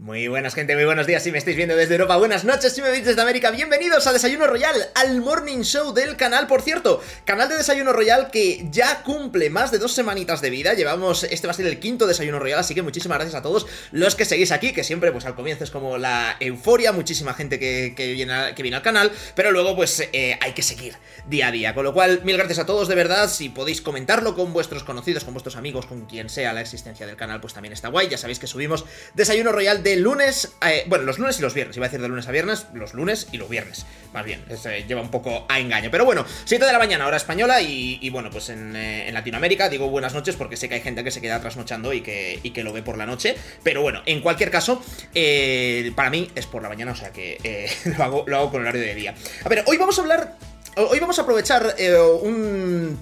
Muy buenas gente, muy buenos días. Si me estáis viendo desde Europa, buenas noches. Si me veis desde América, bienvenidos a Desayuno Royal, al Morning Show del canal, por cierto, canal de Desayuno Royal que ya cumple más de dos semanitas de vida, llevamos, este va a ser el quinto Desayuno Royal, así que muchísimas gracias a todos los que seguís aquí, que siempre pues al comienzo es como la euforia, muchísima gente que, viene, que viene al canal, pero luego pues eh, hay que seguir día a día, con lo cual mil gracias a todos de verdad, si podéis comentarlo con vuestros conocidos, con vuestros amigos, con quien sea la existencia del canal, pues también está guay, ya sabéis que subimos Desayuno Royal de lunes, eh, bueno, los lunes y los viernes, iba a decir de lunes a viernes, los lunes y los viernes, más bien, se lleva un poco a engaño, pero bueno, 7 de la mañana, hora española, y, bueno, pues eh, en, Latinoamérica digo buenas noches porque sé que hay gente que se queda trasnochando y que, y que lo ve por la noche, pero bueno, en cualquier caso, eh, para mí es por la mañana, o sea que lo, hago, lo hago con horario de día. A ver, hoy vamos a hablar, hoy vamos a aprovechar un...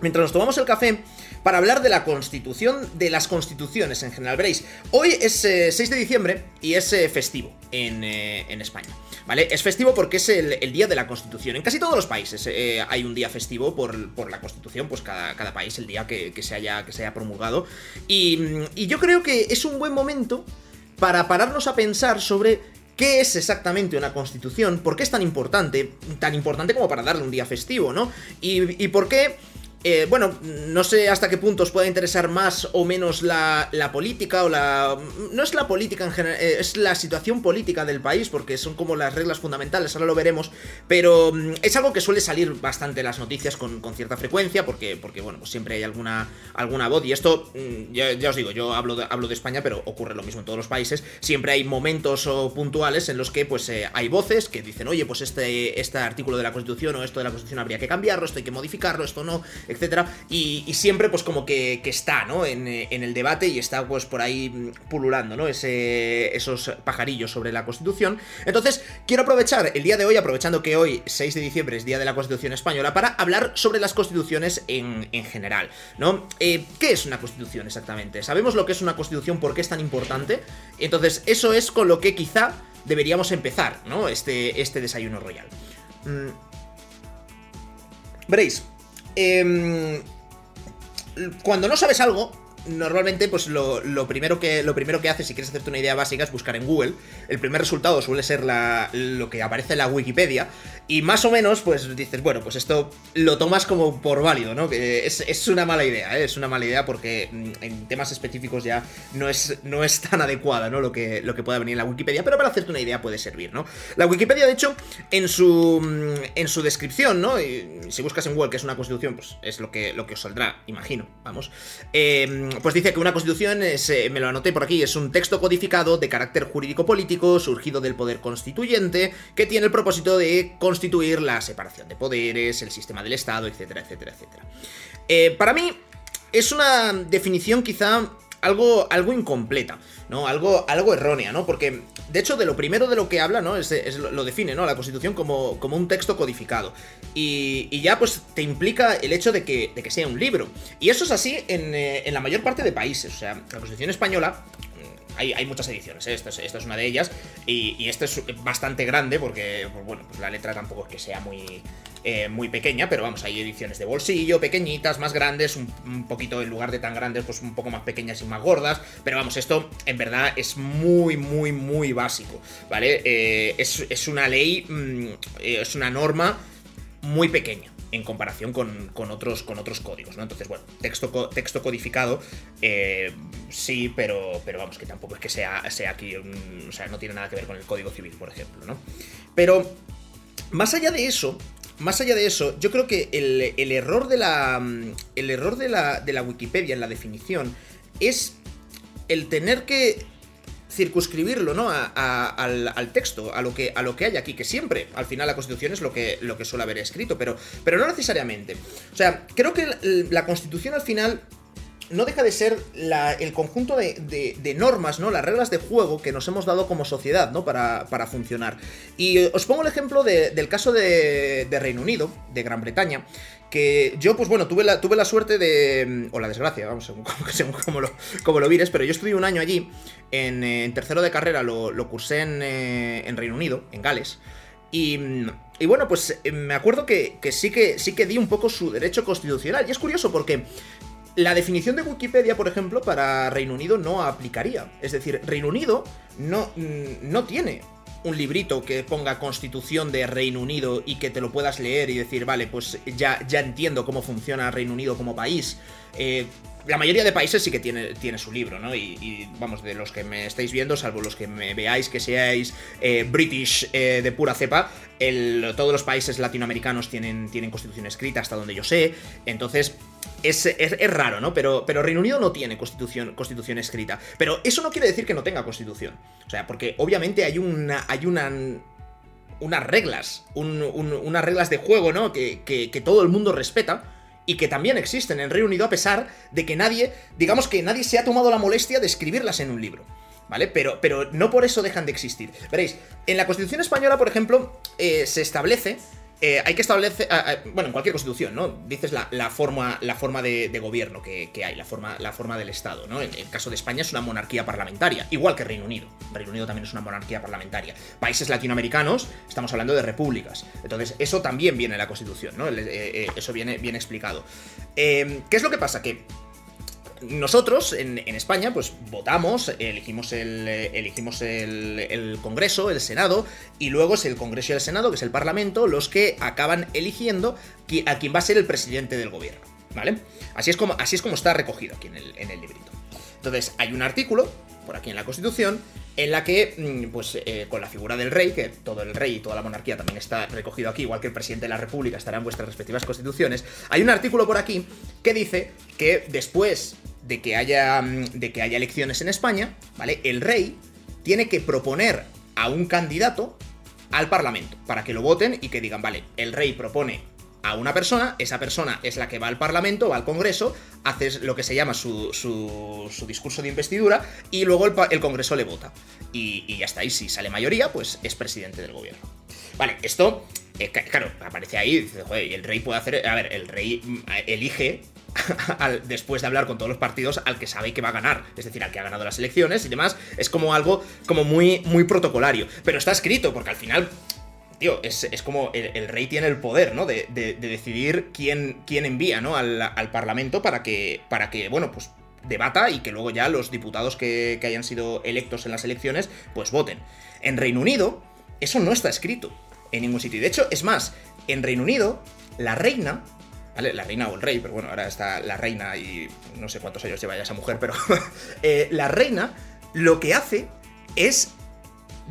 Mientras nos tomamos el café, para hablar de la constitución, de las constituciones en general. Veréis, hoy es 6 eh, de diciembre y es eh, festivo eh, en, España. ¿Vale? Es festivo porque es el, día de la Constitución. En casi todos los países hay un día festivo por, la Constitución, pues cada, cada, país el día que, se haya, que se haya promulgado. Y, y yo creo que es un buen momento para pararnos a pensar sobre ¿Qué es exactamente una constitución? ¿Por qué es tan importante? Tan importante como para darle un día festivo, ¿no? Y, y por qué eh, bueno, no sé hasta qué punto os pueda interesar más o menos la, política o la... No es la política en general, eh, es la situación política del país, porque son como las reglas fundamentales, ahora lo veremos, pero mm, es algo que suele salir bastante en las noticias con, cierta frecuencia, porque, porque bueno, pues siempre hay alguna, alguna voz, y esto, mm, ya, os digo, yo hablo de, hablo de España, pero ocurre lo mismo en todos los países, siempre hay momentos o puntuales en los que pues eh, hay voces que dicen, oye, pues este, este artículo de la Constitución o esto de la Constitución habría que cambiarlo, esto hay que modificarlo, esto no, etcétera, y, siempre pues como que, está, ¿no? En, el debate y está pues por ahí mm, pululando, ¿no? Esos pajarillos sobre la Constitución. Entonces, quiero aprovechar el día de hoy, aprovechando que hoy, 6 de diciembre, es Día de la Constitución Española, para hablar sobre las constituciones en, general, ¿no? Eh, ¿Qué es una constitución exactamente? ¿Sabemos lo que es una constitución? ¿Por qué es tan importante? Entonces, eso es con lo que quizá deberíamos empezar, ¿no? Este, este desayuno royal. Mm. Veréis, Em, cuando no sabes algo, normalmente, pues lo, primero que, lo primero que haces si quieres hacerte una idea básica es buscar en Google. El primer resultado suele ser la, lo que aparece en la Wikipedia. Y más o menos, pues dices, bueno, pues esto lo tomas como por válido, ¿no? Que es, una mala idea, ¿eh? Es una mala idea porque mm, en temas específicos ya no es, no es tan adecuada, ¿no? Lo que, lo que pueda venir en la Wikipedia, pero para hacerte una idea puede servir, ¿no? La Wikipedia, de hecho, en su, mm, en su descripción, ¿no? Y si buscas en Google que es una constitución, pues es lo que, lo que os saldrá, imagino, vamos. Eh, pues dice que una constitución, es, eh, me lo anoté por aquí, es un texto codificado de carácter jurídico-político surgido del poder constituyente que tiene el propósito de constituir la separación de poderes, el sistema del Estado, etcétera, etcétera, etcétera. Eh, para mí es una definición quizá algo, algo incompleta, ¿no? Algo, algo errónea, ¿no? Porque, de hecho, de lo primero de lo que habla, ¿no? Es, lo define, ¿no? La Constitución como, como un texto codificado. Y, ya, pues, te implica el hecho de que, de que sea un libro. Y eso es así en, eh, en la mayor parte de países. O sea, la Constitución española hay, muchas ediciones, ¿eh? esta, es, una de ellas. Y, y es bastante grande porque, pues bueno, pues la letra tampoco es que sea muy, eh, muy pequeña, pero vamos, hay ediciones de bolsillo, pequeñitas, más grandes, un, poquito en lugar de tan grandes, pues un poco más pequeñas y más gordas. Pero vamos, esto en verdad es muy, muy, muy básico, ¿vale? Eh, es, una ley, mm, es una norma muy pequeña en comparación con, otros, con otros códigos, ¿no? Entonces, bueno, texto, texto codificado, eh, sí, pero, pero vamos, que tampoco es que sea, sea aquí, o sea, no tiene nada que ver con el Código Civil, por ejemplo, ¿no? Pero, más allá de eso, más allá de eso, yo creo que el, error de la. El error de la, de la Wikipedia en la definición es el tener que circunscribirlo, ¿no? al, texto, a lo, que, a lo que hay aquí, que siempre, al final, la Constitución es lo que, lo que suele haber escrito, pero, pero no necesariamente. O sea, creo que la Constitución al final no deja de ser el conjunto de, normas, ¿no? Las reglas de juego que nos hemos dado como sociedad, ¿no? Para, funcionar. Y os pongo el ejemplo del caso de, Reino Unido, de Gran Bretaña, que yo, pues bueno, tuve la, suerte de. o la desgracia, vamos, según, lo, como lo vires, pero yo estudié un año allí, en, tercero de carrera, lo, cursé eh, en, Reino Unido, en Gales. Y, bueno, pues eh, me acuerdo que, sí que sí que di un poco su derecho constitucional. Y es curioso porque la definición de Wikipedia, por ejemplo, para Reino Unido no aplicaría. Es decir, Reino Unido no, mm, no tiene un librito que ponga Constitución de Reino Unido y que te lo puedas leer y decir, vale, pues ya, ya entiendo cómo funciona Reino Unido como país. Eh, la mayoría de países sí que tiene, tiene su libro, ¿no? Y, vamos, de los que me estáis viendo, salvo los que me veáis que seáis eh, British eh, de pura cepa, todos los países latinoamericanos tienen, tienen constitución escrita, hasta donde yo sé. Entonces, es, raro, ¿no? Pero, pero Reino Unido no tiene constitución, constitución escrita. Pero eso no quiere decir que no tenga constitución. O sea, porque obviamente hay una. Hay una unas reglas, unas reglas de juego, ¿no? Que, que, que todo el mundo respeta y que también existen en Reino Unido a pesar de que nadie, digamos que nadie se ha tomado la molestia de escribirlas en un libro. ¿Vale? Pero, pero no por eso dejan de existir. Veréis, en la Constitución Española, por ejemplo, eh, se establece eh, hay que establecer, ah, ah, bueno, en cualquier constitución, ¿no? Dices la, forma, la forma de, gobierno que, hay, la forma, la forma del Estado, ¿no? En el caso de España es una monarquía parlamentaria, igual que Reino Unido. Reino Unido también es una monarquía parlamentaria. Países latinoamericanos, estamos hablando de repúblicas. Entonces, eso también viene en la constitución, ¿no? Eh, eh, eso viene bien explicado. ¿Qué es lo que pasa? Que nosotros en, España, pues votamos, elegimos, el, elegimos el, Congreso, el Senado, y luego es el Congreso y el Senado, que es el Parlamento, los que acaban eligiendo a quién va a ser el presidente del gobierno. ¿Vale? Así es como, así es como está recogido aquí en el, en el librito. Entonces, hay un artículo, por aquí en la Constitución, en la que, mm, pues, eh, con la figura del rey, que todo el rey y toda la monarquía también está recogido aquí, igual que el presidente de la república estará en vuestras respectivas constituciones, hay un artículo por aquí que dice que después de que haya, mm, de que haya elecciones en España, ¿vale? El rey tiene que proponer a un candidato al Parlamento para que lo voten y que digan, vale, el rey propone a una persona, esa persona es la que va al Parlamento, va al Congreso, hace lo que se llama su, su, discurso de investidura y luego el, Congreso le vota. Y, ya está, y si sale mayoría, pues es presidente del gobierno. Vale, esto, eh, claro, aparece ahí, dice, el rey puede hacer, a ver, el rey mm, elige después de hablar con todos los partidos al que sabe que va a ganar, es decir, al que ha ganado las elecciones y demás, es como algo como muy, muy protocolario. Pero está escrito, porque al final tío, es, como el, rey tiene el poder, ¿no? De, decidir quién, quién envía, ¿no? Al, Parlamento para que, para que, bueno, pues debata y que luego ya los diputados que, que hayan sido electos en las elecciones, pues voten. En Reino Unido, eso no está escrito en ningún sitio. Y de hecho, es más, en Reino Unido, la reina ¿Vale? La reina o el rey, pero bueno, ahora está la reina y no sé cuántos años lleva ya esa mujer, pero eh, la reina lo que hace es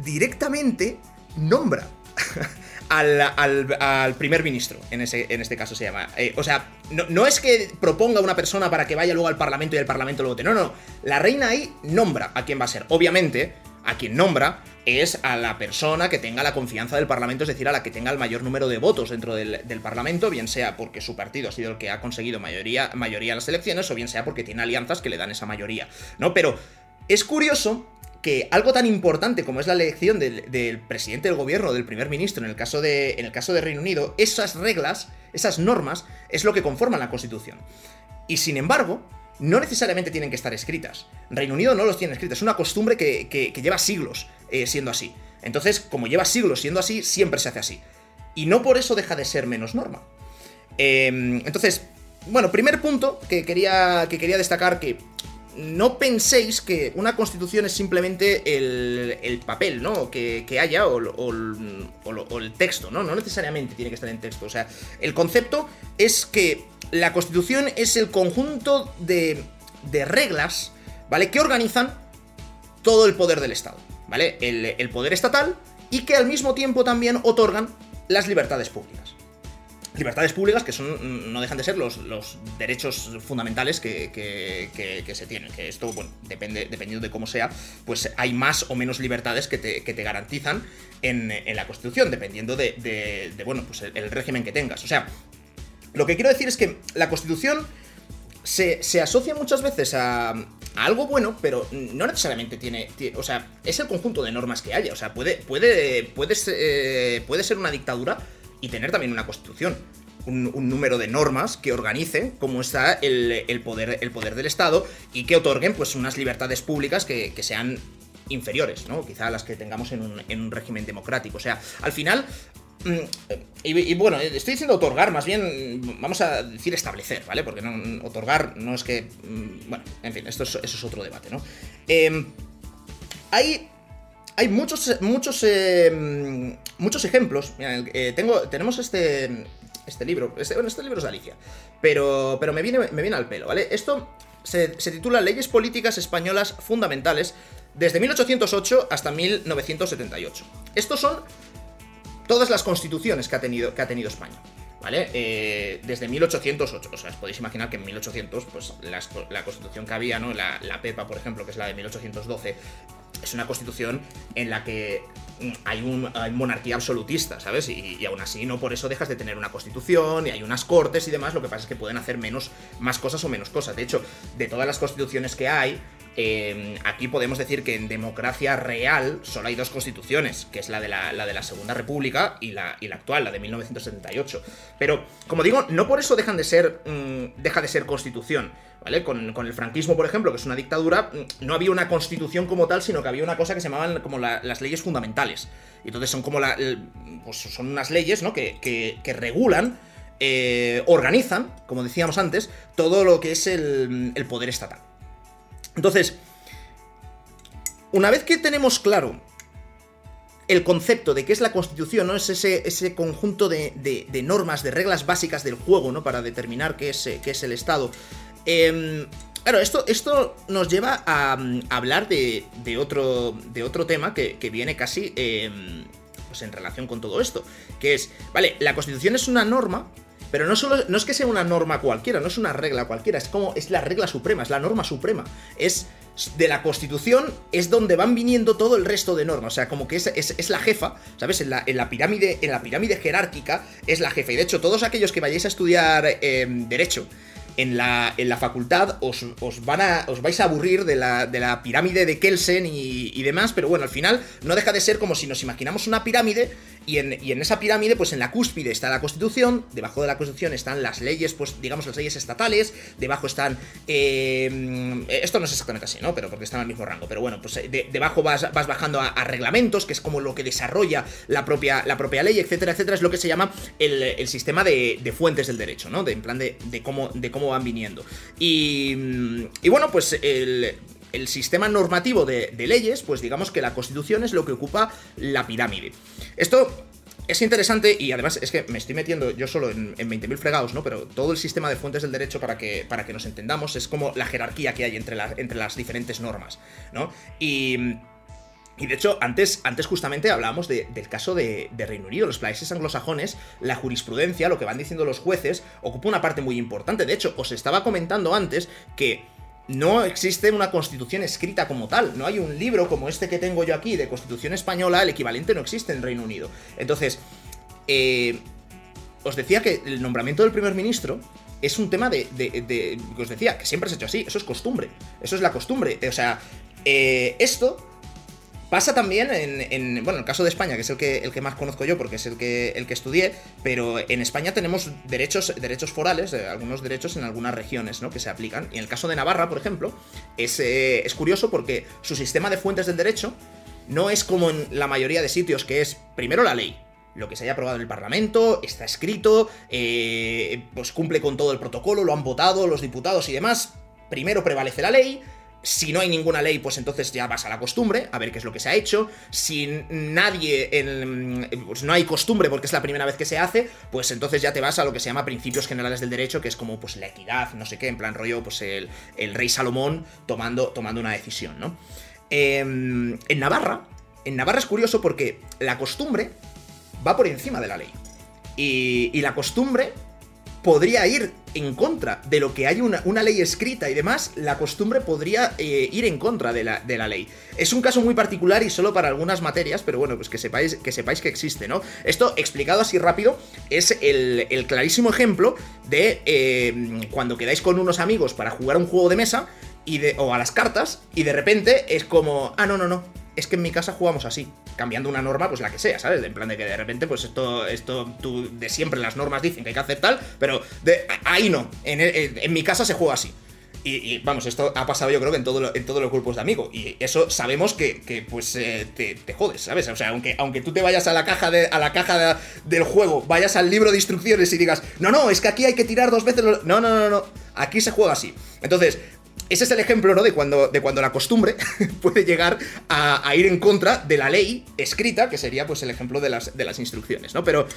directamente nombra al, primer ministro, en, ese, en este caso se llama. Eh, o sea, no, es que proponga una persona para que vaya luego al Parlamento y el Parlamento lo vote. No, no. La reina ahí nombra a quién va a ser. Obviamente, a quien nombra es a la persona que tenga la confianza del Parlamento, es decir, a la que tenga el mayor número de votos dentro del, Parlamento, bien sea porque su partido ha sido el que ha conseguido mayoría, mayoría en las elecciones, o bien sea porque tiene alianzas que le dan esa mayoría, ¿no? Pero es curioso que algo tan importante como es la elección del, presidente del gobierno, del primer ministro, en el, caso de, en el caso de Reino Unido, esas reglas, esas normas, es lo que conforman la Constitución. Y sin embargo, no necesariamente tienen que estar escritas. Reino Unido no los tiene escritas, es una costumbre que, lleva siglos eh, siendo así. Entonces, como lleva siglos siendo así, siempre se hace así. Y no por eso deja de ser menos norma. Em, entonces, bueno, primer punto que quería, que quería destacar que no penséis que una constitución es simplemente el, papel, ¿no? Que, haya o, el texto, ¿no? No necesariamente tiene que estar en texto. O sea, el concepto es que la constitución es el conjunto de, de reglas, ¿vale? Que organizan todo el poder del Estado, ¿vale? el poder estatal y que al mismo tiempo también otorgan las libertades públicas libertades públicas que son no dejan de ser los, derechos fundamentales que, que, se tienen. Que esto, bueno, depende, dependiendo de cómo sea, pues hay más o menos libertades que te, te garantizan en, la Constitución, dependiendo de, bueno, pues el, régimen que tengas. O sea, lo que quiero decir es que la Constitución se, se asocia muchas veces a, algo bueno, pero no necesariamente tiene, O sea, es el conjunto de normas que haya. O sea, puede, puede, puede, eh, puede ser una dictadura y tener también una constitución. Un, número de normas que organice cómo está el, poder, el poder del Estado y que otorguen pues unas libertades públicas que, sean inferiores, ¿no? Quizá a las que tengamos en un, régimen democrático. O sea, al final, Mm, y, bueno, estoy diciendo otorgar, más bien vamos a decir establecer, ¿vale? Porque no, otorgar no es que. Mm, bueno, en fin, esto es, eso es otro debate, ¿no? Em, hay. Hay muchos, muchos, em, muchos ejemplos. Eh, tengo, tenemos este, este libro. Este, bueno, este libro es de Alicia. Pero, pero me, viene, me viene al pelo, ¿vale? Esto se titula Leyes Políticas Españolas Fundamentales desde 1808 hasta 1978. Estos son todas las constituciones que ha tenido, que ha tenido España. ¿Vale? Eh, desde 1808. O sea, os podéis imaginar que en 1800, pues la, constitución que había, ¿no? La, la, PEPA, por ejemplo, que es la de 1812, es una constitución en la que hay, un, monarquía absolutista, ¿sabes? Y, y, aún así no por eso dejas de tener una constitución y hay unas cortes y demás, lo que pasa es que pueden hacer menos, más cosas o menos cosas. De hecho, de todas las constituciones que hay, Em, aquí podemos decir que en democracia real solo hay dos constituciones, que es la de la, de la Segunda República y la, la, actual, la de 1978. Pero, como digo, no por eso dejan de ser, mm, deja de ser constitución. ¿Vale? Con, el franquismo, por ejemplo, que es una dictadura, mm, no había una constitución como tal, sino que había una cosa que se llamaban como las leyes fundamentales. Y entonces son como la, pues son unas leyes, ¿no? Que, que, regulan, eh, organizan, como decíamos antes, todo lo que es el poder estatal. Entonces, una vez que tenemos claro el concepto de qué es la Constitución, ¿no? Es ese, ese conjunto de, normas, de reglas básicas del juego, ¿no? Para determinar qué es, qué es el Estado. Em, claro, esto, esto nos lleva a, hablar de, otro, de otro tema que, viene casi em, pues en relación con todo esto. Que es, vale, la Constitución es una norma pero no, solo, no es que sea una norma cualquiera, no es una regla cualquiera, es como es la regla suprema, es la norma suprema. Es de la Constitución es donde van viniendo todo el resto de normas. O sea, como que es, es, la jefa, ¿sabes? En la, en la, pirámide, en la pirámide jerárquica es la jefa. Y de hecho, todos aquellos que vayáis a estudiar eh, Derecho en la, en la facultad os, van a, os vais a aburrir de la, de la pirámide de Kelsen y, demás, pero bueno, al final no deja de ser como si nos imaginamos una pirámide y en, y en, esa pirámide, pues en la cúspide está la Constitución, debajo de la Constitución están las leyes, pues digamos las leyes estatales, debajo están... Eh, esto no es exactamente así, ¿no? Pero porque están al mismo rango, pero bueno, pues debajo vas, vas bajando a, reglamentos, que es como lo que desarrolla la propia, la propia ley, etcétera, etcétera, es lo que se llama el, sistema de, fuentes del derecho, ¿no? De, en plan de, cómo, de cómo van viniendo. Y, y bueno, pues el, sistema normativo de, leyes, pues digamos que la Constitución es lo que ocupa la pirámide. Esto es interesante y además es que me estoy metiendo yo solo en, 20.000 fregados, ¿no? Pero todo el sistema de fuentes del derecho, para que, para que nos entendamos, es como la jerarquía que hay entre, entre las diferentes normas, ¿no? Y... Y de hecho, antes, antes justamente hablábamos del caso de, Reino Unido, los países anglosajones, la jurisprudencia, lo que van diciendo los jueces, ocupa una parte muy importante. De hecho, os estaba comentando antes que no existe una constitución escrita como tal. No hay un libro como este que tengo yo aquí de constitución española, el equivalente no existe en Reino Unido. Entonces, eh, os decía que el nombramiento del primer ministro es un tema de, de, os decía, que siempre se ha hecho así, eso es costumbre, eso es la costumbre. O sea, eh, esto Pasa también en, bueno, el caso de España, que es el que, el que más conozco yo porque es el que, el que estudié, pero en España tenemos derechos, derechos forales, eh, algunos derechos en algunas regiones, ¿no? Que se aplican. Y en el caso de Navarra, por ejemplo, es, eh, es curioso porque su sistema de fuentes del derecho no es como en la mayoría de sitios, que es primero la ley, lo que se haya aprobado en el Parlamento, está escrito, eh, pues cumple con todo el protocolo, lo han votado los diputados y demás. Primero prevalece la ley, si no hay ninguna ley, pues entonces ya vas a la costumbre, a ver qué es lo que se ha hecho. Si nadie, en, pues no hay costumbre porque es la primera vez que se hace, pues entonces ya te vas a lo que se llama principios generales del derecho, que es como pues la equidad, no sé qué, en plan rollo, pues el, rey Salomón tomando, tomando una decisión, ¿no? Em, en Navarra, en Navarra es curioso porque la costumbre va por encima de la ley. Y la costumbre podría ir en contra de lo que hay una, ley escrita y demás, la costumbre podría eh, ir en contra de la, de la, ley. Es un caso muy particular y solo para algunas materias, pero bueno, pues que sepáis que, sepáis que existe, ¿no? Esto, explicado así rápido, es el, clarísimo ejemplo de eh, cuando quedáis con unos amigos para jugar un juego de mesa y de, o a las cartas y de repente es como, ah, no, no, no, es que en mi casa jugamos así, cambiando una norma, pues la que sea, ¿sabes? En plan de que de repente, pues esto, esto, tú de siempre las normas dicen que hay que hacer tal, pero de, ahí no, en, en, mi casa se juega así. Y, vamos, esto ha pasado yo creo que en, todo en todos los grupos de amigos. Y eso sabemos que, pues eh, te, jodes, ¿sabes? O sea, aunque, aunque tú te vayas a la caja, de, a la caja del juego, vayas al libro de instrucciones y digas, no, no, es que aquí hay que tirar dos veces los... No, no, no, no. Aquí se juega así. Entonces, ese es el ejemplo, ¿no? De cuando, de cuando la costumbre puede llegar a, ir en contra de la ley escrita, que sería pues el ejemplo de las, de las instrucciones, ¿no? Pero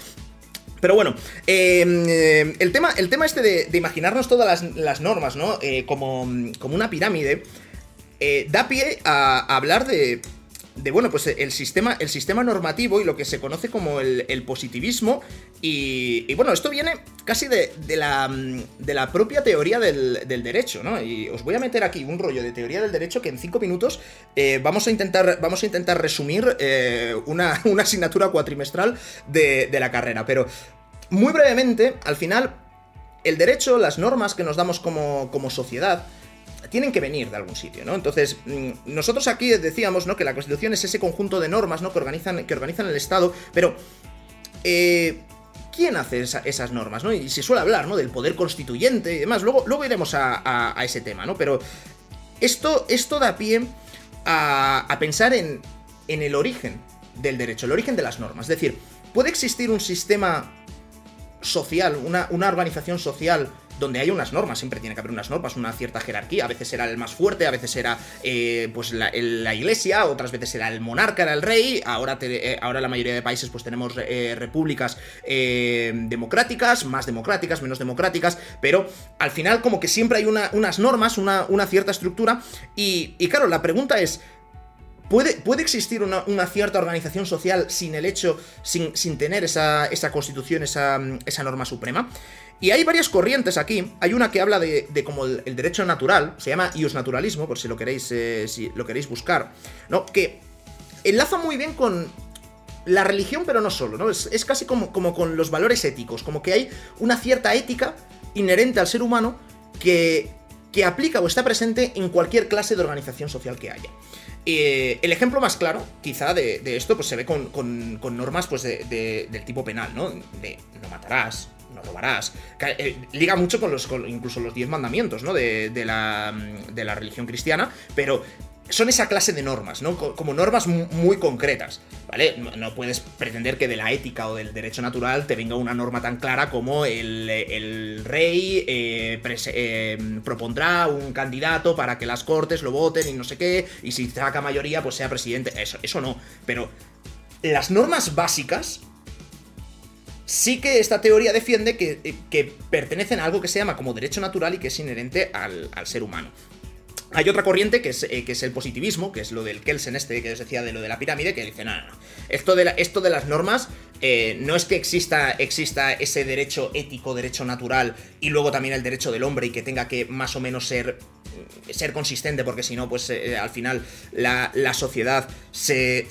pero bueno, em, eh, el, tema, el tema este de, imaginarnos todas las, normas, ¿no? Eh, como, como, una pirámide, eh, da pie a, hablar de, de, bueno, pues el sistema, el sistema normativo y lo que se conoce como el, positivismo. Y, bueno, esto viene casi de, la, de la propia teoría del, derecho, ¿no? Y os voy a meter aquí un rollo de teoría del derecho que en cinco minutos vamos, a intentar, vamos a intentar resumir una, una, asignatura cuatrimestral de, de la carrera. Pero muy brevemente, al final, el derecho, las normas que nos damos como, como sociedad, tienen que venir de algún sitio, ¿no? Entonces, mm, nosotros aquí decíamos, ¿no? Que la Constitución es ese conjunto de normas, ¿no? Que organizan, que organizan el Estado, pero... Eh, ¿Quién hace esas normas, no? Y se suele hablar, ¿no? Del poder constituyente y demás. Luego, luego iremos a, ese tema, ¿no? Pero esto, esto da pie a, a pensar en, en el origen del derecho, el origen de las normas. Es decir, ¿puede existir un sistema social, una, una organización social donde hay unas normas, siempre tiene que haber unas normas, una cierta jerarquía, a veces era el más fuerte, a veces era eh, pues la, iglesia, otras veces era el monarca, era el rey, ahora, eh, ahora la mayoría de países pues tenemos eh, repúblicas democráticas, más democráticas, menos democráticas, pero al final como que siempre hay unas normas, una, una cierta estructura, y, y claro, la pregunta es, ¿Puede, existir una, cierta organización social sin el hecho, sin, tener esa, constitución, esa, norma suprema? Y hay varias corrientes aquí. Hay una que habla de, como el, derecho natural, se llama naturalismo, por si lo queréis, eh, si lo queréis buscar, ¿no? Que enlaza muy bien con la religión, pero no solo, ¿no? Es, casi como, como con los valores éticos, como que hay una cierta ética inherente al ser humano que, que aplica o está presente en cualquier clase de organización social que haya. Eh, el ejemplo más claro, quizá, de, esto, pues se ve con, normas pues, de, del tipo penal, ¿no? De no matarás, no robarás. Eh, liga mucho con los, incluso los diez mandamientos, ¿no? De, la, de la religión cristiana, pero son esa clase de normas, ¿no? Como normas muy concretas, ¿vale? No, puedes pretender que de la ética o del derecho natural te venga una norma tan clara como el, rey eh, eh, propondrá un candidato para que las cortes lo voten y no sé qué, y si saca mayoría, pues sea presidente. Eso, no. Pero las normas básicas sí que esta teoría defiende que, pertenecen a algo que se llama como derecho natural y que es inherente al ser humano. Hay otra corriente que es, eh, que es, el positivismo, que es lo del Kelsen este que os decía de lo de la pirámide, que dice, no, no, no, esto de, esto de las normas eh, no es que exista, exista ese derecho ético, derecho natural, y luego también el derecho del hombre y que tenga que más o menos ser, ser consistente, porque si no, pues eh, al final la, sociedad se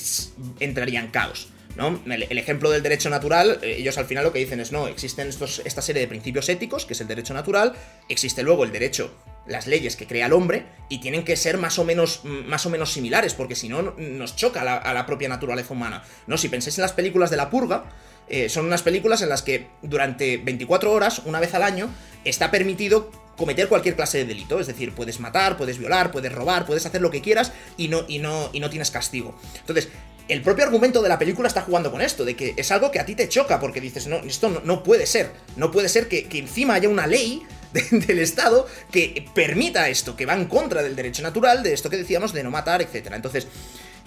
entraría en caos. ¿No? El, ejemplo del derecho natural, ellos al final lo que dicen es, no, existen estos, esta serie de principios éticos, que es el derecho natural, existe luego el derecho las leyes que crea el hombre y tienen que ser más o menos, más o menos similares, porque si no nos choca a la, propia naturaleza humana. ¿no? Si pensáis en las películas de la purga, eh, son unas películas en las que durante 24 horas, una vez al año, está permitido cometer cualquier clase de delito. Es decir, puedes matar, puedes violar, puedes robar, puedes hacer lo que quieras y no, y no, y no tienes castigo. Entonces, el propio argumento de la película está jugando con esto, de que es algo que a ti te choca, porque dices, no, esto no, puede ser. No puede ser que encima haya una ley del Estado que permita esto, que va en contra del derecho natural, de esto que decíamos de no matar, etc. Entonces,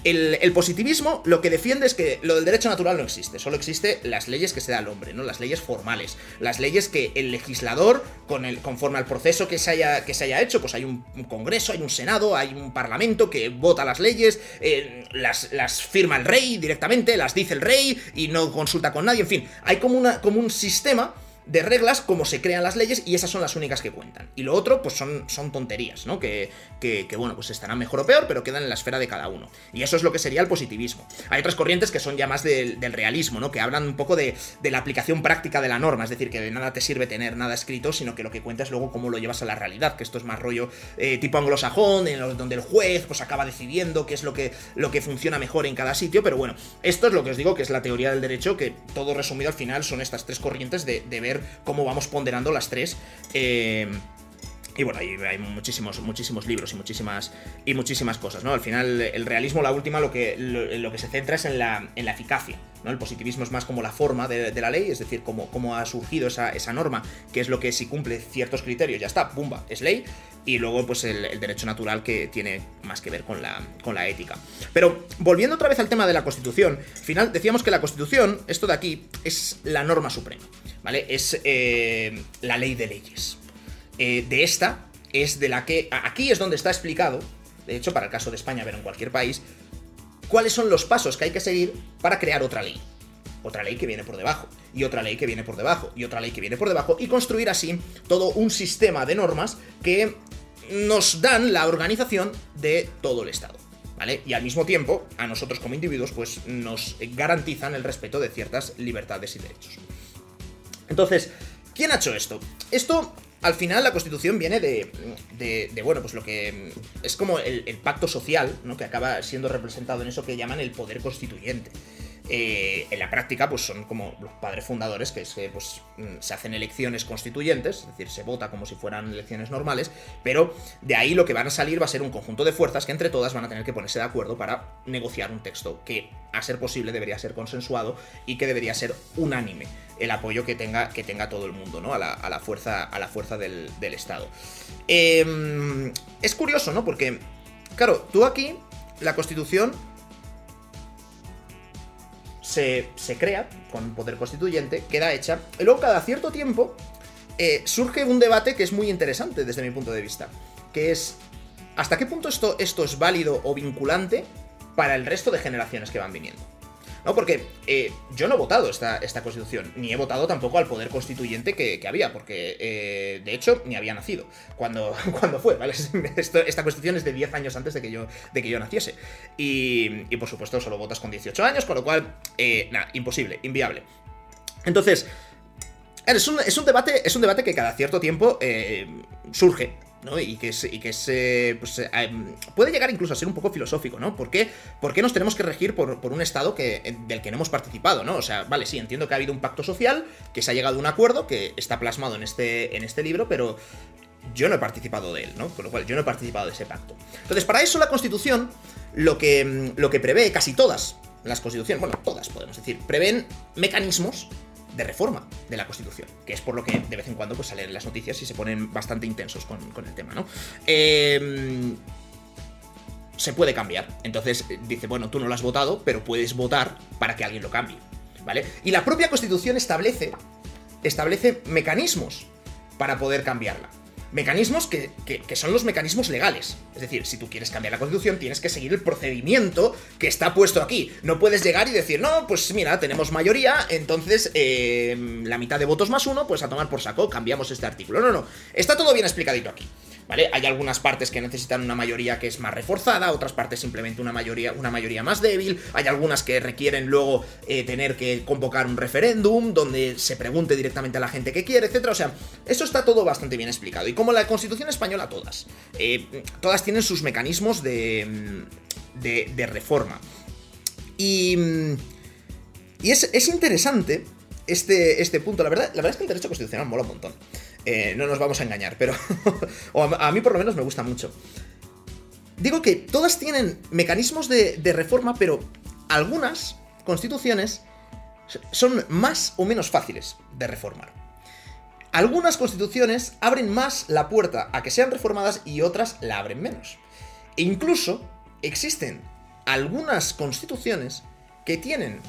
el, positivismo lo que defiende es que lo del derecho natural no existe, solo existe las leyes que se da al hombre, ¿no? Las leyes formales, las leyes que el legislador, con el, conforme al proceso que se haya, que se haya hecho, pues hay un, congreso, hay un senado, hay un parlamento que vota las leyes, eh, las, las, firma el rey directamente, las dice el rey y no consulta con nadie, en fin, hay como, una, como un sistema de reglas como se crean las leyes y esas son las únicas que cuentan. Y lo otro, pues son, son tonterías, ¿no? Que, que, bueno, pues estarán mejor o peor, pero quedan en la esfera de cada uno. Y eso es lo que sería el positivismo. Hay otras corrientes que son ya más del, realismo, ¿no? Que hablan un poco de, la aplicación práctica de la norma, es decir, que de nada te sirve tener nada escrito, sino que lo que cuenta es luego cómo lo llevas a la realidad, que esto es más rollo eh, tipo anglosajón, en donde el juez pues acaba decidiendo qué es lo que, lo que funciona mejor en cada sitio, pero bueno, esto es lo que os digo que es la teoría del derecho, que todo resumido al final son estas tres corrientes de, de ver cómo vamos ponderando las tres. Eh, y bueno, hay, hay, muchísimos, muchísimos libros y muchísimas, y muchísimas cosas, ¿no? Al final, el realismo, la última, lo que, lo, que se centra es en la, en la eficacia, ¿no? El positivismo es más como la forma de, la ley, es decir, cómo, cómo ha surgido esa, esa, norma, que es lo que si cumple ciertos criterios, ya está, pumba, es ley, y luego, pues, el, derecho natural que tiene más que ver con la, con la ética. Pero, volviendo otra vez al tema de la Constitución, al final decíamos que la Constitución, esto de aquí, es la norma suprema, Es eh, la ley de leyes. Eh, de esta es de la que. Aquí es donde está explicado, de hecho, para el caso de España, pero en cualquier país, cuáles son los pasos que hay que seguir para crear otra ley. Otra ley que viene por debajo, y otra ley que viene por debajo, y otra ley que viene por debajo, y construir así todo un sistema de normas que nos dan la organización de todo el Estado. ¿Vale? Y al mismo tiempo, a nosotros como individuos, pues nos garantizan el respeto de ciertas libertades y derechos. Entonces, ¿quién ha hecho esto? Esto al final la constitución viene de, de, bueno, pues lo que es como el, el, pacto social, ¿no? Que acaba siendo representado en eso que llaman el poder constituyente. Eh, en la práctica, pues son como los padres fundadores que se, pues, mm, se hacen elecciones constituyentes, es decir, se vota como si fueran elecciones normales, pero de ahí lo que van a salir va a ser un conjunto de fuerzas que entre todas van a tener que ponerse de acuerdo para negociar un texto que, a ser posible, debería ser consensuado y que debería ser unánime el apoyo que tenga, que tenga todo el mundo, ¿no? A la, fuerza, a la fuerza del, Estado. Em, es curioso, ¿no? Porque, claro, tú aquí, la Constitución se, crea con poder constituyente, queda hecha, y luego cada cierto tiempo eh, surge un debate que es muy interesante desde mi punto de vista, que es hasta qué punto esto, esto es válido o vinculante para el resto de generaciones que van viniendo. ¿No? Porque eh, yo no he votado esta, esta constitución, ni he votado tampoco al poder constituyente que, había, porque eh, de hecho ni había nacido cuando, fue, ¿vale? esta constitución es de 10 años antes de que yo, de que yo naciese. Y, por supuesto solo votas con 18 años, con lo cual, eh, nada, imposible, inviable. Entonces, es un, es un, debate, es un debate que cada cierto tiempo surge. ¿No? Y que, es, y que eh, pues, eh, puede llegar incluso a ser un poco filosófico, ¿no? ¿Por qué, ¿Por nos tenemos que regir por, un Estado que, del que no hemos participado, ¿no? O sea, vale, sí, entiendo que ha habido un pacto social, que se ha llegado a un acuerdo, que está plasmado en este, en este libro, pero yo no he participado de él, ¿no? Con lo cual, yo no he participado de ese pacto. Entonces, para eso la Constitución lo que, lo que prevé, casi todas las constituciones, bueno, todas podemos decir, prevén mecanismos de reforma de la Constitución, que es por lo que de vez en cuando pues, salen las noticias y se ponen bastante intensos con, el tema, ¿no? Em, se puede cambiar. Entonces dice, bueno, tú no lo has votado, pero puedes votar para que alguien lo cambie, ¿vale? Y la propia Constitución establece, establece mecanismos para poder cambiarla mecanismos que, son los mecanismos legales. Es decir, si tú quieres cambiar la constitución, tienes que seguir el procedimiento que está puesto aquí. No puedes llegar y decir, no, pues mira, tenemos mayoría, entonces eh, la mitad de votos más uno, pues a tomar por saco, cambiamos este artículo. No, no, está todo bien explicadito aquí. ¿Vale? Hay algunas partes que necesitan una mayoría que es más reforzada, otras partes simplemente una mayoría, una mayoría más débil, hay algunas que requieren luego eh, tener que convocar un referéndum donde se pregunte directamente a la gente qué quiere, etcétera. O sea, eso está todo bastante bien explicado. Y como la Constitución española, todas. Eh, todas tienen sus mecanismos de, de, reforma. Y, y es, es interesante este, este punto. La verdad, la verdad es que el derecho constitucional mola un montón. Eh, no nos vamos a engañar, pero. o a, mí por lo menos me gusta mucho. Digo que todas tienen mecanismos de, reforma, pero algunas constituciones son más o menos fáciles de reformar. Algunas constituciones abren más la puerta a que sean reformadas y otras la abren menos. E incluso existen algunas constituciones que tienen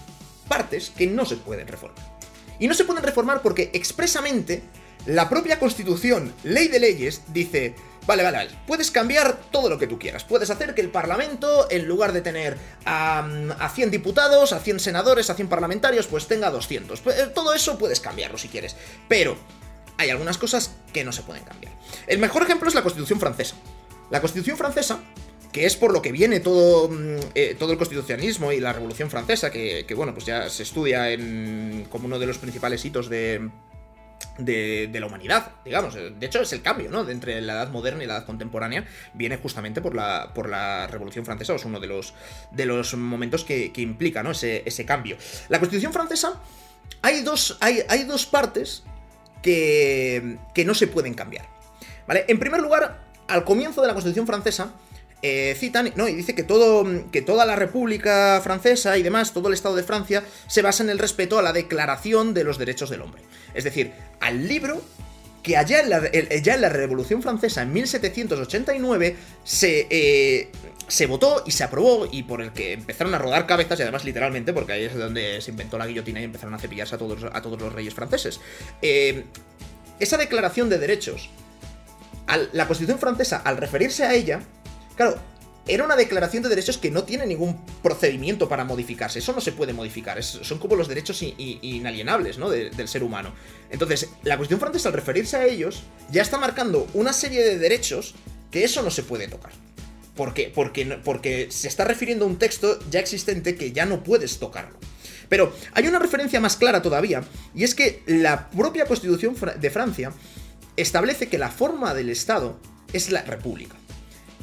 partes que no se pueden reformar. Y no se pueden reformar porque expresamente la propia Constitución, ley de leyes, dice, vale, vale, vale, puedes cambiar todo lo que tú quieras. Puedes hacer que el Parlamento, en lugar de tener a, a 100 diputados, a 100 senadores, a 100 parlamentarios, pues tenga 200. Pues, eh, todo eso puedes cambiarlo si quieres. Pero hay algunas cosas que no se pueden cambiar. El mejor ejemplo es la Constitución francesa. La Constitución francesa que es por lo que viene todo, mm, eh, todo el constitucionalismo y la Revolución Francesa, que, bueno, pues ya se estudia en, como uno de los principales hitos de, de, la humanidad, digamos. De hecho, es el cambio, ¿no? De entre la edad moderna y la edad contemporánea, viene justamente por la, por la Revolución Francesa, es uno de los, de los momentos que, implica, ¿no? Ese, ese, cambio. La Constitución Francesa, hay dos, hay, hay dos partes que, que no se pueden cambiar. ¿Vale? En primer lugar, al comienzo de la Constitución francesa, eh, citan, no, y dice que, todo, que toda la República Francesa y demás, todo el Estado de Francia, se basa en el respeto a la Declaración de los Derechos del Hombre. Es decir, al libro que allá en la, ya en la Revolución Francesa, en 1789, se, eh, se votó y se aprobó, y por el que empezaron a rodar cabezas, y además literalmente, porque ahí es donde se inventó la guillotina y empezaron a cepillarse a todos, a todos los reyes franceses. Eh, esa declaración de derechos, la Constitución francesa, al referirse a ella, claro, era una declaración de derechos que no tiene ningún procedimiento para modificarse. Eso no se puede modificar. son como los derechos inalienables, ¿no? del ser humano. Entonces, la Constitución francesa, al referirse a ellos, ya está marcando una serie de derechos que eso no se puede tocar. ¿Por qué? Porque, porque se está refiriendo a un texto ya existente que ya no puedes tocarlo. Pero hay una referencia más clara todavía, y es que la propia Constitución de Francia establece que la forma del Estado es la República.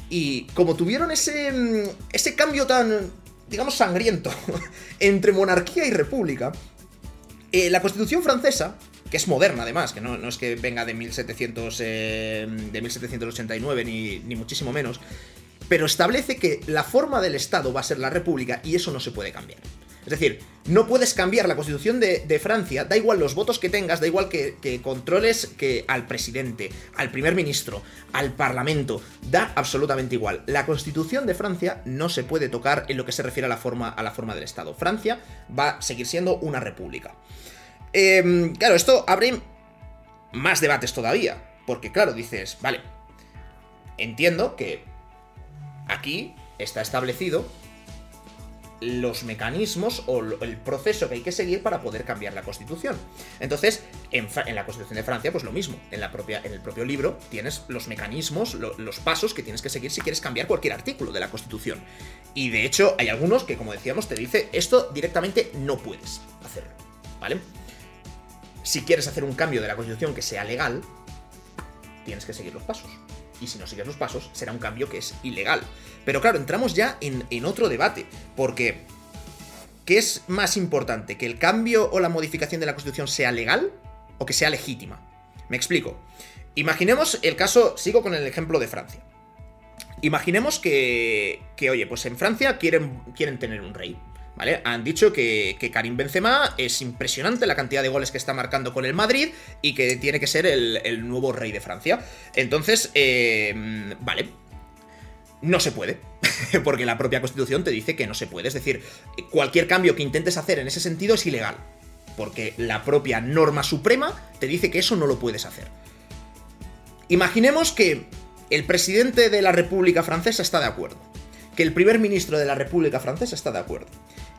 Y como tuvieron ese, mm, ese cambio tan, digamos, sangriento entre monarquía y república, eh, la Constitución francesa, que es moderna además, que no, es que venga de, 1700, eh, de 1789 ni, ni muchísimo menos, pero establece que la forma del Estado va a ser la república y eso no se puede cambiar. Es decir, no puedes cambiar la constitución de, Francia, da igual los votos que tengas, da igual que, controles que al presidente, al primer ministro, al parlamento, da absolutamente igual. La constitución de Francia no se puede tocar en lo que se refiere a la forma, del Estado. Francia va a seguir siendo una república. Em, claro, esto abre más debates todavía, porque claro, dices, vale, entiendo que aquí está establecido los mecanismos o el proceso que hay que seguir para poder cambiar la constitución. Entonces, en, la constitución de Francia, pues lo mismo. En, el propio libro tienes los mecanismos, los pasos que tienes que seguir si quieres cambiar cualquier artículo de la constitución. Y de hecho, hay algunos que, como decíamos, te dice esto directamente no puedes hacerlo. ¿Vale? Si quieres hacer un cambio de la constitución que sea legal, tienes que seguir los pasos y si no sigues los pasos, será un cambio que es ilegal. Pero claro, entramos ya en, otro debate, porque ¿qué es más importante? ¿Que el cambio o la modificación de la Constitución sea legal o que sea legítima? Me explico. Imaginemos el caso, sigo con el ejemplo de Francia. Imaginemos que, que oye, pues en Francia quieren, quieren tener un rey. ¿Vale? Han dicho que, Karim Benzema es impresionante la cantidad de goles que está marcando con el Madrid y que tiene que ser el, nuevo rey de Francia. Entonces, eh, vale. No se puede, porque la propia constitución te dice que no se puede. Es decir, cualquier cambio que intentes hacer en ese sentido es ilegal, porque la propia norma suprema te dice que eso no lo puedes hacer. Imaginemos que el presidente de la República Francesa está de acuerdo, que el primer ministro de la República Francesa está de acuerdo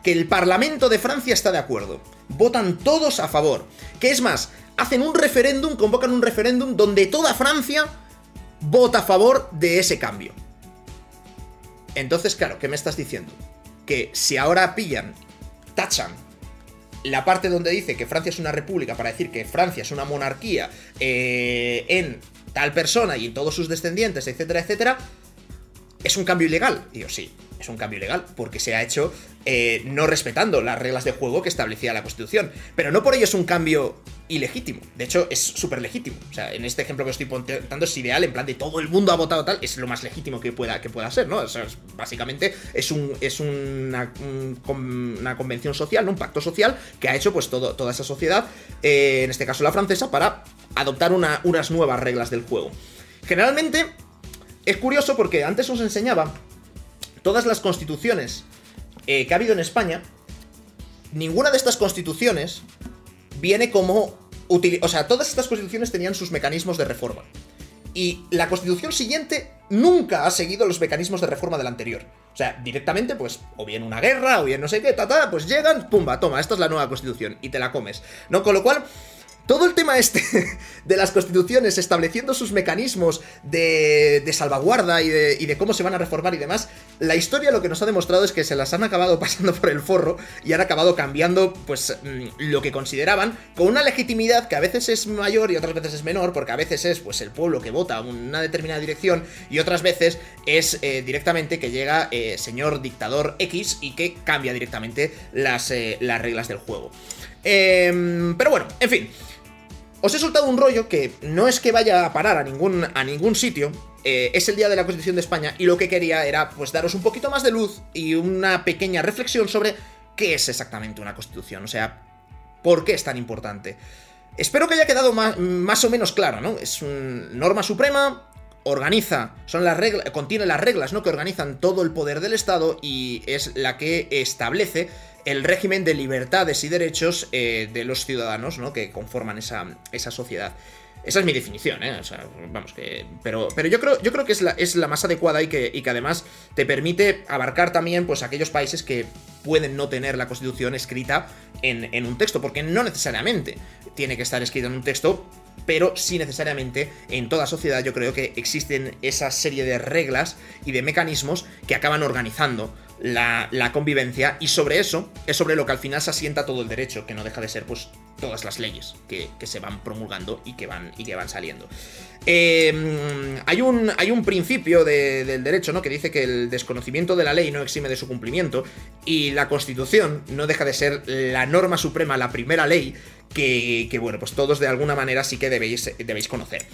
que el Parlamento de Francia está de acuerdo. Votan todos a favor. Que es más, hacen un referéndum, convocan un referéndum donde toda Francia vota a favor de ese cambio. Entonces, claro, ¿qué me estás diciendo? Que si ahora pillan, tachan la parte donde dice que Francia es una república para decir que Francia es una monarquía eh, en tal persona y en todos sus descendientes, etcétera, etcétera, es un cambio ilegal. Y yo, sí, es un cambio ilegal, porque se ha hecho eh, no respetando las reglas de juego que establecía la Constitución. Pero no por ello es un cambio ilegítimo. De hecho, es súper legítimo. O sea, en este ejemplo que estoy poniendo es ideal, en plan de todo el mundo ha votado tal, es lo más legítimo que pueda, que pueda ser, ¿no? O sea, básicamente es, un, es una, una, convención social, ¿no? Un pacto social que ha hecho pues todo, toda esa sociedad, eh, en este caso la francesa, para adoptar unas nuevas reglas del juego. Generalmente, es curioso porque antes os enseñaba todas las constituciones eh, que ha habido en España, ninguna de estas constituciones viene como... O sea, todas estas constituciones tenían sus mecanismos de reforma. Y la constitución siguiente nunca ha seguido los mecanismos de reforma de la anterior. O sea, directamente, pues, o bien una guerra, o bien no sé qué, ta, pues llegan, pumba, toma, esta es la nueva constitución, y te la comes. ¿No? Con lo cual, todo el tema este de las constituciones estableciendo sus mecanismos de, salvaguarda y de, cómo se van a reformar y demás, la historia lo que nos ha demostrado es que se las han acabado pasando por el forro y han acabado cambiando pues mm, lo que consideraban con una legitimidad que a veces es mayor y otras veces es menor, porque a veces es pues el pueblo que vota una determinada dirección y otras veces es eh, directamente que llega eh, señor dictador X y que cambia directamente las, eh, las reglas del juego. Em, pero bueno, en fin. Os he soltado un rollo que no es que vaya a parar a ningún, a ningún sitio, eh, es el día de la Constitución de España y lo que quería era pues daros un poquito más de luz y una pequeña reflexión sobre qué es exactamente una Constitución, o sea, por qué es tan importante. Espero que haya quedado más, más o menos claro, ¿no? Es una norma suprema, organiza, son las reglas, contiene las reglas, ¿no? Que organizan todo el poder del Estado y es la que establece el régimen de libertades y derechos eh, de los ciudadanos, ¿no? Que conforman esa, esa sociedad. Esa es mi definición, ¿eh? O sea, vamos, que. Pero, pero yo creo, yo creo que es la, es la más adecuada y que, y que además te permite abarcar también, pues, aquellos países que pueden no tener la constitución escrita en, en un texto, porque no necesariamente tiene que estar escrito en un texto pero sí necesariamente en toda sociedad yo creo que existen esa serie de reglas y de mecanismos que acaban organizando la, convivencia y sobre eso es sobre lo que al final se asienta todo el derecho, que no deja de ser pues todas las leyes que, se van promulgando y que van, y que van saliendo. Em, hay, un, hay un principio del derecho ¿no? que dice que el desconocimiento de la ley no exime de su cumplimiento y la constitución no deja de ser la norma suprema, la primera ley que, que bueno, pues todos de alguna manera sí que debéis, debéis conocer.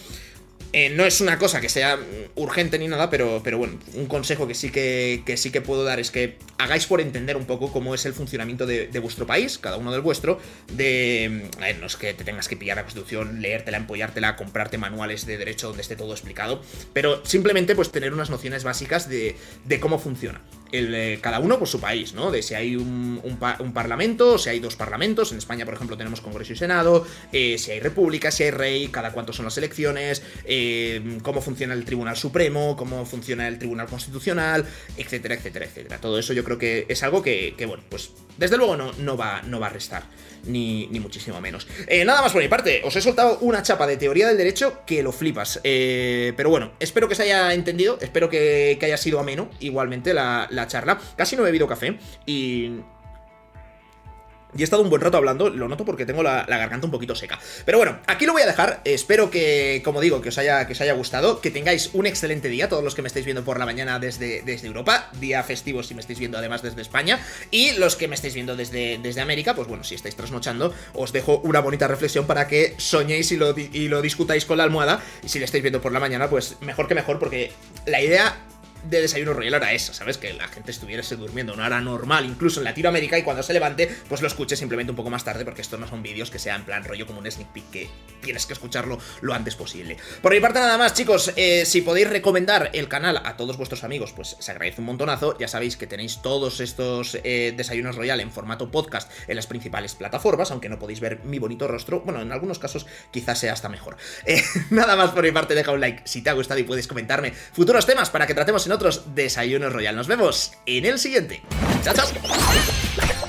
Eh, no es una cosa que sea urgente ni nada, pero, pero bueno, un consejo que sí que, sí que puedo dar es que hagáis por entender un poco cómo es el funcionamiento de, vuestro país, cada uno del vuestro, de... Ver, no es que te tengas que pillar la Constitución, leértela, empollártela, comprarte manuales de derecho donde esté todo explicado, pero simplemente pues tener unas nociones básicas de, de cómo funciona. Eh, cada uno por su país, ¿no? De si hay un, parlamento, si hay dos parlamentos, en España, por ejemplo, tenemos Congreso y Senado, eh, si hay república, si hay rey, cada cuánto son las elecciones, eh, cómo funciona el Tribunal Supremo, cómo funciona el Tribunal Constitucional, etcétera, etcétera, etcétera. Todo eso yo creo que es algo que, bueno, pues desde luego no, no, va, no va a restar ni, muchísimo menos. Eh, nada más por mi parte, os he soltado una chapa de teoría del derecho que lo flipas. Eh, pero bueno, espero que se haya entendido, espero que, haya sido ameno igualmente la, la charla. Casi no he bebido café y y he estado un buen rato hablando, lo noto porque tengo la, garganta un poquito seca. Pero bueno, aquí lo voy a dejar. Espero que, como digo, que os haya, que os haya gustado. Que tengáis un excelente día, todos los que me estáis viendo por la mañana desde, desde Europa. Día festivo si me estáis viendo además desde España. Y los que me estáis viendo desde, desde América, pues bueno, si estáis trasnochando, os dejo una bonita reflexión para que soñéis y lo, y lo discutáis con la almohada. Y si le estáis viendo por la mañana, pues mejor que mejor, porque la idea de desayuno royal era esa, ¿sabes? Que la gente estuviese durmiendo una hora normal, incluso en Latinoamérica, y cuando se levante, pues lo escuche simplemente un poco más tarde, porque estos no son vídeos que sean en plan rollo como un sneak peek, que tienes que escucharlo lo antes posible. Por mi parte nada más, chicos, eh, si podéis recomendar el canal a todos vuestros amigos, pues se agradece un montonazo, ya sabéis que tenéis todos estos eh, desayunos royal en formato podcast en las principales plataformas, aunque no podéis ver mi bonito rostro, bueno, en algunos casos quizás sea hasta mejor. Eh, nada más por mi parte, deja un like si te ha gustado y puedes comentarme futuros temas para que tratemos en otros Desayuno Royal. Nos vemos en el siguiente. ¡Chao, chao!